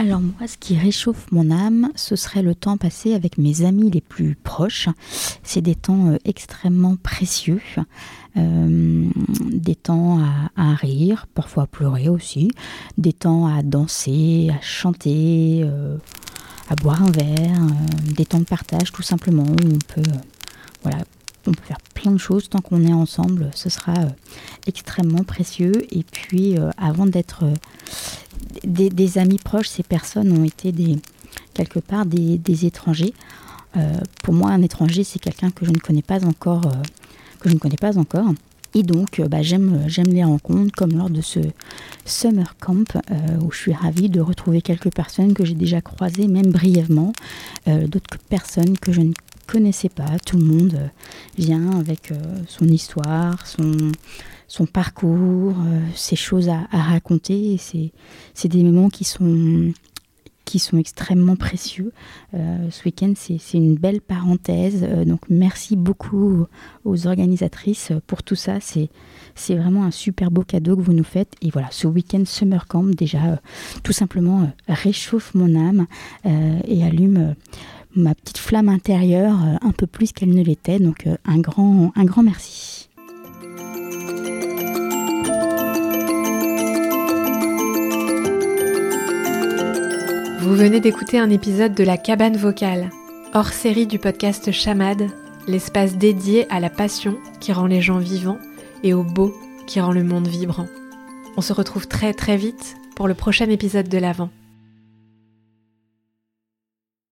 Alors moi, ce qui réchauffe mon âme, ce serait le temps passé avec mes amis les plus proches. C'est des temps euh, extrêmement précieux, euh, des temps à, rire, parfois à pleurer aussi, des temps à danser, à chanter, euh, à boire un verre, des temps de partage tout simplement on peut, voilà, on peut faire plein de choses tant qu'on est ensemble. Ce sera extrêmement précieux. Et puis, avant d'être des, amis proches, ces personnes ont été des, quelque part des, étrangers. Euh, pour moi, un étranger, c'est quelqu'un que je ne connais pas encore, euh, que je ne connais pas encore. Et donc, euh, bah, j'aime, j'aime les rencontres, comme lors de ce summer camp, où je suis ravie de retrouver quelques personnes que j'ai déjà croisées, même brièvement, d'autres personnes que je ne connaissais pas. Tout le monde vient avec son histoire, son, son parcours, euh, ses choses à, raconter. C'est des moments qui sont, qui sont extrêmement précieux. Euh, ce week-end, c'est une belle parenthèse. Euh, donc, merci beaucoup aux organisatrices pour tout ça. C'est vraiment un super beau cadeau que vous nous faites. Et voilà, ce week-end Summer Camp, déjà, tout simplement, réchauffe mon âme et allume ma petite flamme intérieure un peu plus qu'elle ne l'était. Donc, un, grand, un grand merci. Vous venez d'écouter un épisode de La Cabane Vocale, hors série du podcast Chamade, l'espace dédié à la passion qui rend les gens vivants et au beau qui rend le monde vibrant. On se retrouve très très vite pour le prochain épisode de l'Avent.